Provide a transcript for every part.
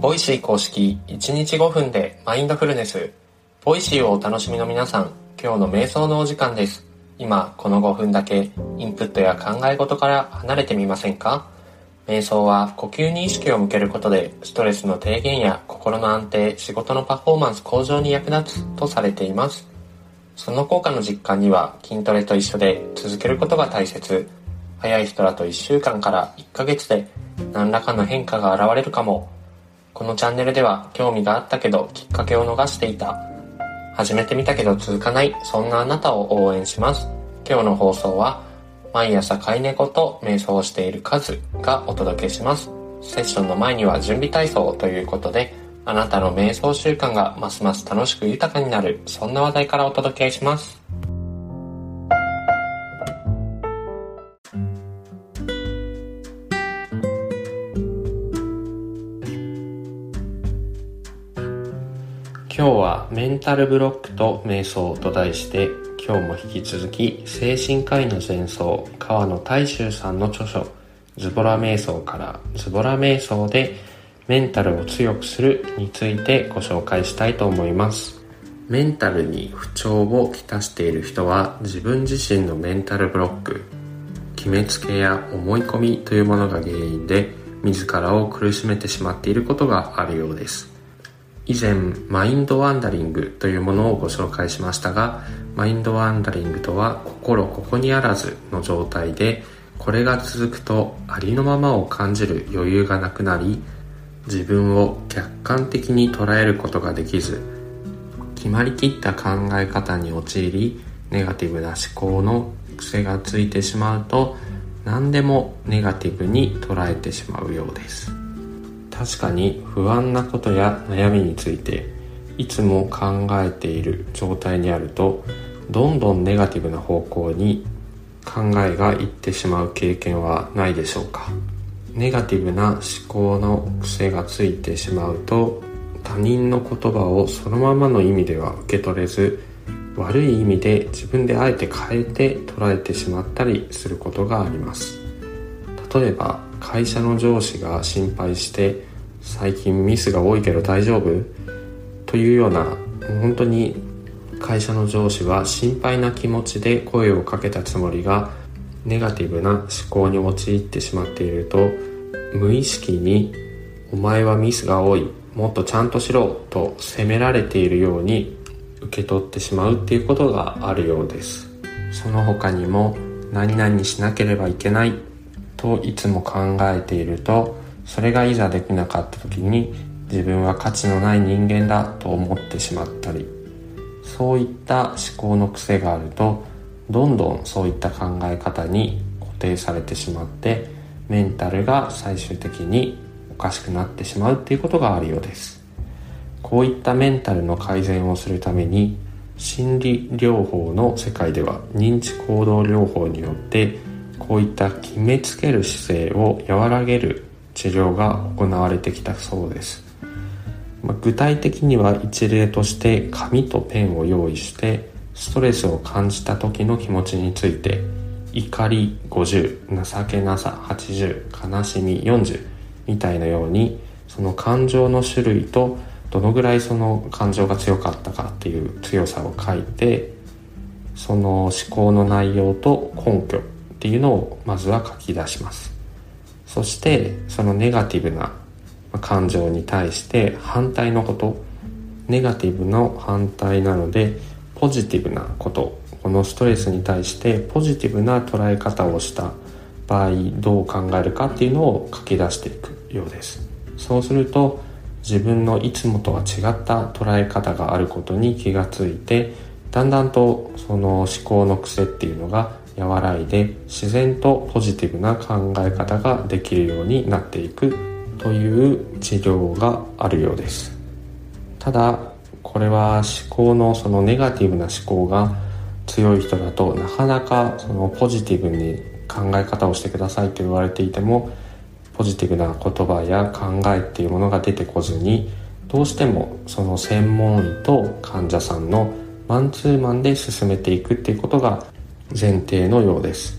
Voicy 公式1日5分でマインドフルネス。 Voicy をお楽しみの皆さん、今日の瞑想のお時間です。今、この5分だけインプットや考え事から離れてみませんか？瞑想は呼吸に意識を向けることでストレスの低減や心の安定、仕事のパフォーマンス向上に役立つとされています。その効果の実感には筋トレと一緒で続けることが大切。早い人だと1週間から1ヶ月で何らかの変化が現れるかも。このチャンネルでは興味があったけどきっかけを逃していた。始めてみたけど続かない、そんなあなたを応援します。今日の放送は毎朝飼い猫と瞑想をしているカズがお届けします。セッションの前には準備体操ということであなたの瞑想習慣がますます楽しく豊かになるそんな話題からお届けします今日はメンタルブロックと瞑想と題して今日も引き続き精神科医の前奏川野大衆さんの著書ズボラ瞑想からズボラ瞑想でメンタルを強くするについてご紹介したいと思います。メンタルに不調をきたしている人は自分自身のメンタルブロック決めつけや思い込みというものが原因で自らを苦しめてしまっていることがあるようです。以前マインドワンダリングというものをご紹介しましたがマインドワンダリングとは心ここにあらずの状態でこれが続くとありのままを感じる余裕がなくなり自分を客観的に捉えることができず決まりきった考え方に陥りネガティブな思考の癖がついてしまうと何でもネガティブに捉えてしまうようです。確かに不安なことや悩みについていつも考えている状態にあるとどんどんネガティブな方向に考えがいってしまう経験はないでしょうか。ネガティブな思考の癖がついてしまうと他人の言葉をそのままの意味では受け取れず悪い意味で自分であえて変えて捉えてしまったりすることがあります。例えば会社の上司が心配して最近ミスが多いけど大丈夫？というような本当に会社の上司は心配な気持ちで声をかけたつもりがネガティブな思考に陥ってしまっていると無意識に「お前はミスが多いもっとちゃんとしろ」と責められているように受け取ってしまうっていうことがあるようです。その他にも何々しなければいけないといつも考えているとそれがいざできなかった時に自分は価値のない人間だと思ってしまったりそういった思考の癖があるとどんどんそういった考え方に固定されてしまってメンタルが最終的におかしくなってしまうっていうことがあるようです。こういったメンタルの改善をするために心理療法の世界では認知行動療法によってこういった決めつける姿勢を和らげる治療が行われてきたそうです。具体的には一例として紙とペンを用意してストレスを感じた時の気持ちについて怒り50情けなさ80悲しみ40みたいなようにその感情の種類とどのぐらいその感情が強かったかっていう強さを書いてその思考の内容と根拠っていうのをまずは書き出します。そしてそのネガティブな感情に対して反対のこと。ネガティブの反対なのでポジティブなこと。このストレスに対してポジティブな捉え方をした場合どう考えるかっていうのを書き出していくようです。そうすると自分のいつもとは違った捉え方があることに気がついてだんだんとその思考の癖っていうのが和らいで自然とポジティブな考え方ができるようになっていくという治療があるようです。ただこれは思考のそのネガティブな思考が強い人だとなかなかそのポジティブに考え方をしてくださいと言われていてもポジティブな言葉や考えっていうものが出てこずにどうしてもその専門医と患者さんのマンツーマンで進めていくっていうことが前提のようです。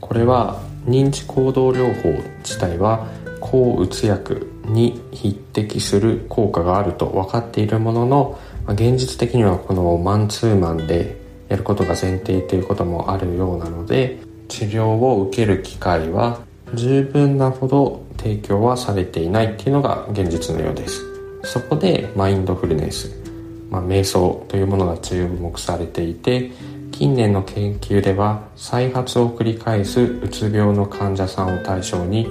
これは認知行動療法自体は抗うつ薬に匹敵する効果があると分かっているものの現実的にはこのマンツーマンでやることが前提ということもあるようなので治療を受ける機会は十分なほど提供はされていないっていうのが現実のようです。そこでマインドフルネス、まあ、瞑想というものが注目されていて近年の研究では再発を繰り返すうつ病の患者さんを対象に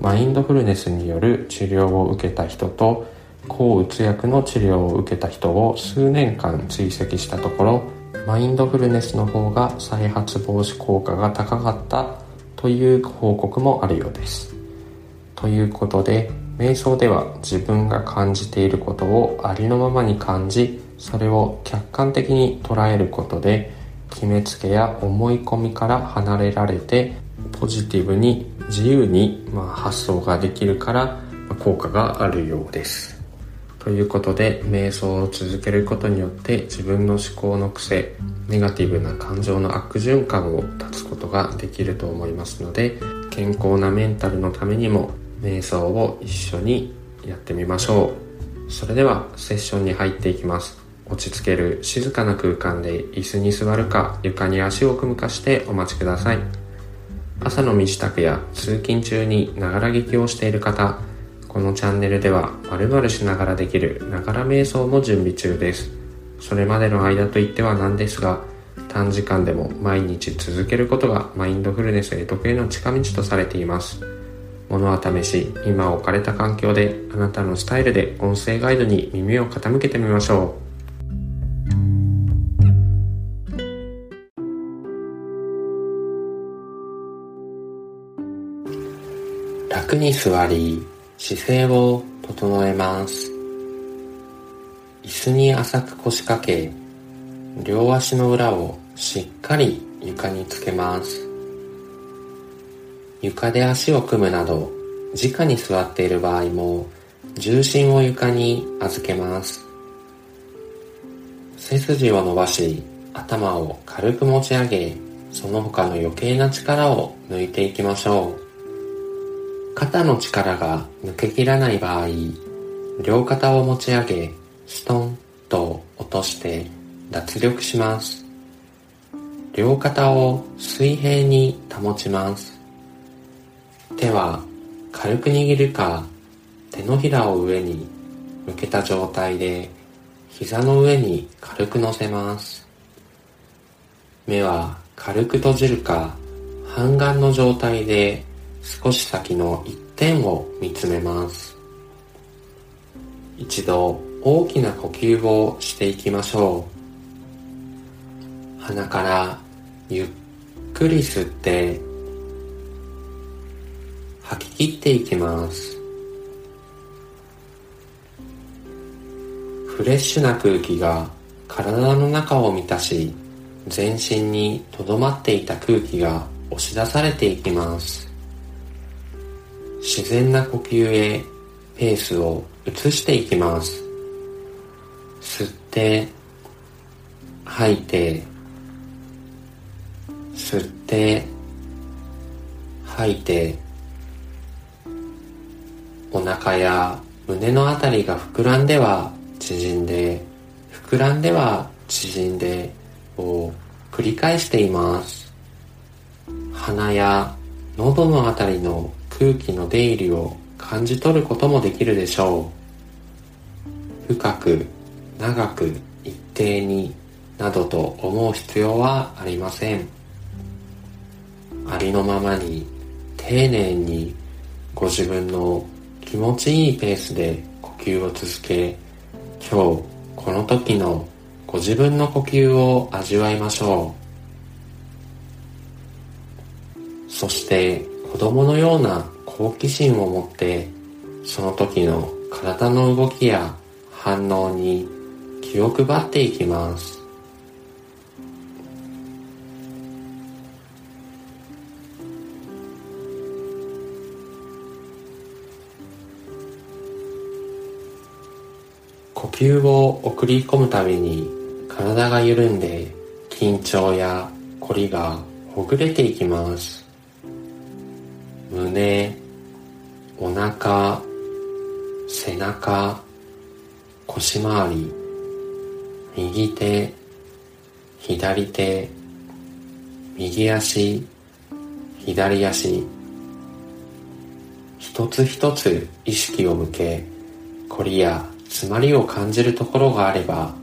マインドフルネスによる治療を受けた人と抗うつ薬の治療を受けた人を数年間追跡したところマインドフルネスの方が再発防止効果が高かったという報告もあるようです。ということで瞑想では自分が感じていることをありのままに感じそれを客観的に捉えることで決めつけや思い込みから離れられてポジティブに自由に、ま、発想ができるからま効果があるようです。ということで瞑想を続けることによって自分の思考の癖ネガティブな感情の悪循環を断つことができると思いますので健康なメンタルのためにも瞑想を一緒にやってみましょう。それではセッションに入っていきます。落ち着ける静かな空間で椅子に座るか床に足を組むかしてお待ちください。朝の身支度や通勤中にながら劇をしている方このチャンネルでは〇〇しながらできるながら瞑想も準備中です。それまでの間といってはなんですが短時間でも毎日続けることがマインドフルネスへ得への近道とされています。物は試し今置かれた環境であなたのスタイルで音声ガイドに耳を傾けてみましょう。楽に座り姿勢を整えます。椅子に浅く腰掛け両足の裏をしっかり床につけます。床で足を組むなど直に座っている場合も重心を床に預けます。背筋を伸ばし頭を軽く持ち上げその他の余計な力を抜いていきましょう。肩の力が抜けきらない場合両肩を持ち上げストンと落として脱力します。両肩を水平に保ちます。手は軽く握るか手のひらを上に向けた状態で膝の上に軽く乗せます。目は軽く閉じるか半眼の状態で少し先の一点を見つめます。一度大きな呼吸をしていきましょう。鼻からゆっくり吸って吐き切っていきます。フレッシュな空気が体の中を満たし全身にとどまっていた空気が押し出されていきます。自然な呼吸へペースを移していきます。吸って吐いて吸って吐いてお腹や胸のあたりが膨らんでは縮んで膨らんでは縮んでを繰り返しています。鼻や喉のあたりの空気の出入りを感じ取ることもできるでしょう。深く長く一定になどと思う必要はありませんありのままに丁寧にご自分の気持ちいいペースで呼吸を続け今日この時のご自分の呼吸を味わいましょうそして子供のような好奇心を持ってその時の体の動きや反応に気を配っていきます。呼吸を送り込むたびに体が緩んで緊張や凝りがほぐれていきます。胸お腹背中腰回り右手左手右足左足。一つ一つ意識を向け凝りや詰まりを感じるところがあれば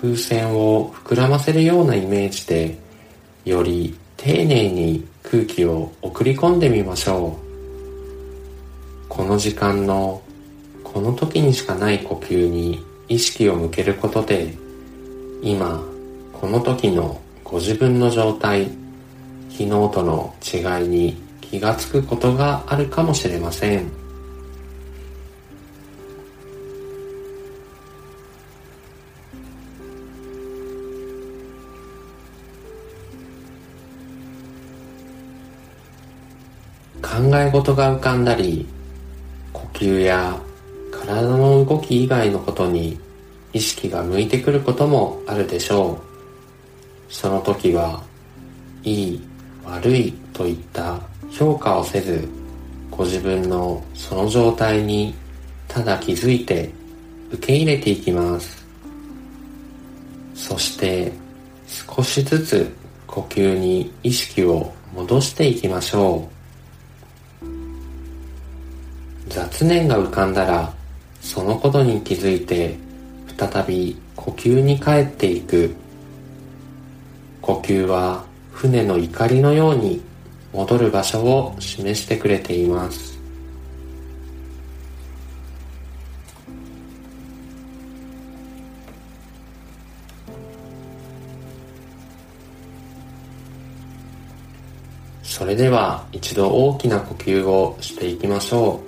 風船を膨らませるようなイメージでより丁寧に空気を送り込んでみましょう。この時間のこの時にしかない呼吸に意識を向けることで今この時のご自分の状態昨日との違いに気がつくことがあるかもしれません。考え事が浮かんだり吸や体の動き以外のことに意識が向いてくることもあるでしょう。その時はいい悪いといった評価をせずご自分のその状態にただ気づいて受け入れていきます。そして少しずつ呼吸に意識を戻していきましょう。雑念が浮かんだらそのことに気づいて再び呼吸に帰っていく。呼吸は船の怒りのように戻る場所を示してくれています。それでは一度大きな呼吸をしていきましょう。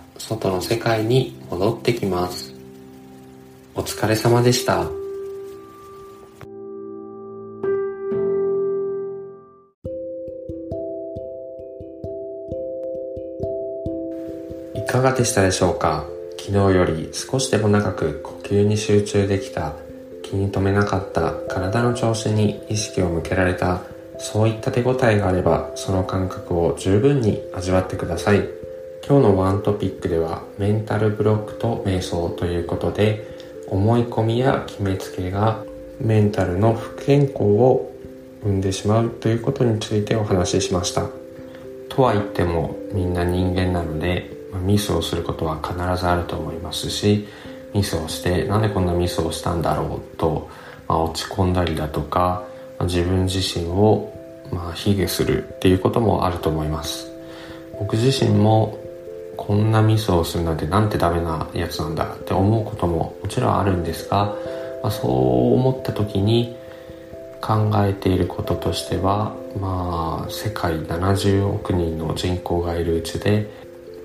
外の世界に戻ってきます。お疲れ様でした。いかがでしたでしょうか？昨日より少しでも長く呼吸に集中できた気に留めなかった体の調子に意識を向けられたそういった手応えがあればその感覚を十分に味わってください。今日のワントピックではメンタルブロックと瞑想ということで思い込みや決めつけがメンタルの不健康を生んでしまうということについてお話ししました。とは言ってもみんな人間なのでミスをすることは必ずあると思いますしミスをしてなんでこんなミスをしたんだろうと、まあ、落ち込んだりだとか自分自身をまあ卑下するっていうこともあると思います。僕自身もこんなミスをするなんてなんてダメなやつなんだって思うことももちろんあるんですが、まあ、そう思った時に考えていることとしてはまあ世界70億人の人口がいるうちで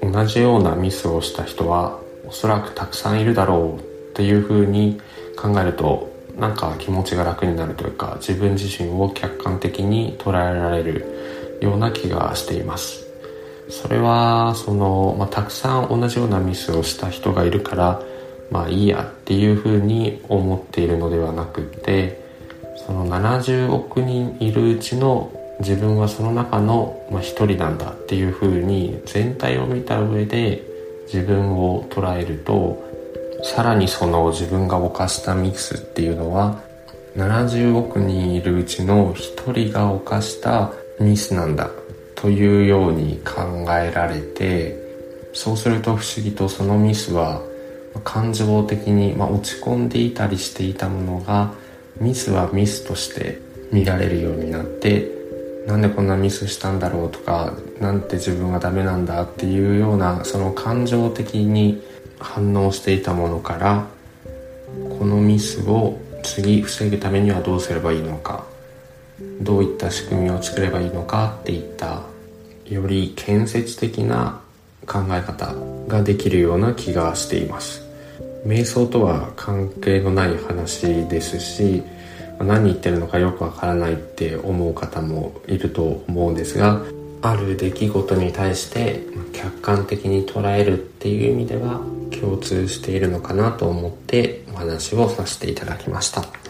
同じようなミスをした人はおそらくたくさんいるだろうっていうふうに考えるとなんか気持ちが楽になるというか自分自身を客観的に捉えられるような気がしています。それはその、まあ、たくさん同じようなミスをした人がいるからまあいいやっていうふうに思っているのではなくてその70億人いるうちの自分はその中の一人なんだっていうふうに全体を見た上で自分を捉えるとさらにその自分が犯したミスっていうのは70億人いるうちの一人が犯したミスなんだ。というように考えられてそうすると不思議とそのミスは感情的に、ま、落ち込んでいたりしていたものがミスはミスとして見られるようになってなんでこんなミスしたんだろうとかなんて自分はダメなんだっていうようなその感情的に反応していたものからこのミスを次防ぐためにはどうすればいいのか。どういった仕組みを作ればいいのかっていったより建設的な考え方ができるような気がしています。瞑想とは関係のない話ですし何言ってるのかよくわからないって思う方もいると思うんですがある出来事に対して客観的に捉えるっていう意味では共通しているのかなと思ってお話をさせていただきました。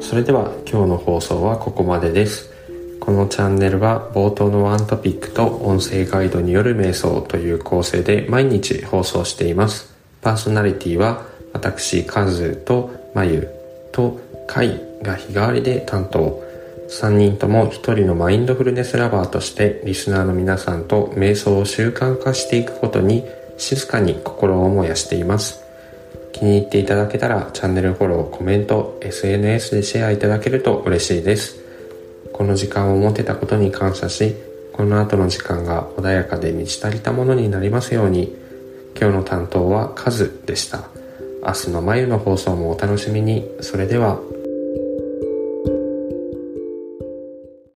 それでは今日の放送はここまでです。このチャンネルは冒頭のワントピックと音声ガイドによる瞑想という構成で毎日放送しています。パーソナリティは私カズとまゆとカイが日替わりで担当。3人とも1人のマインドフルネスラバーとしてリスナーの皆さんと瞑想を習慣化していくことに静かに心を燃やしています。気に入っていただけたらチャンネルフォローコメント SNS でシェアいただけると嬉しいです。この時間を持てたことに感謝しこの後の時間が穏やかで満ち足りたものになりますように。今日の担当はカズでした。明日の眉の放送もお楽しみに。それでは。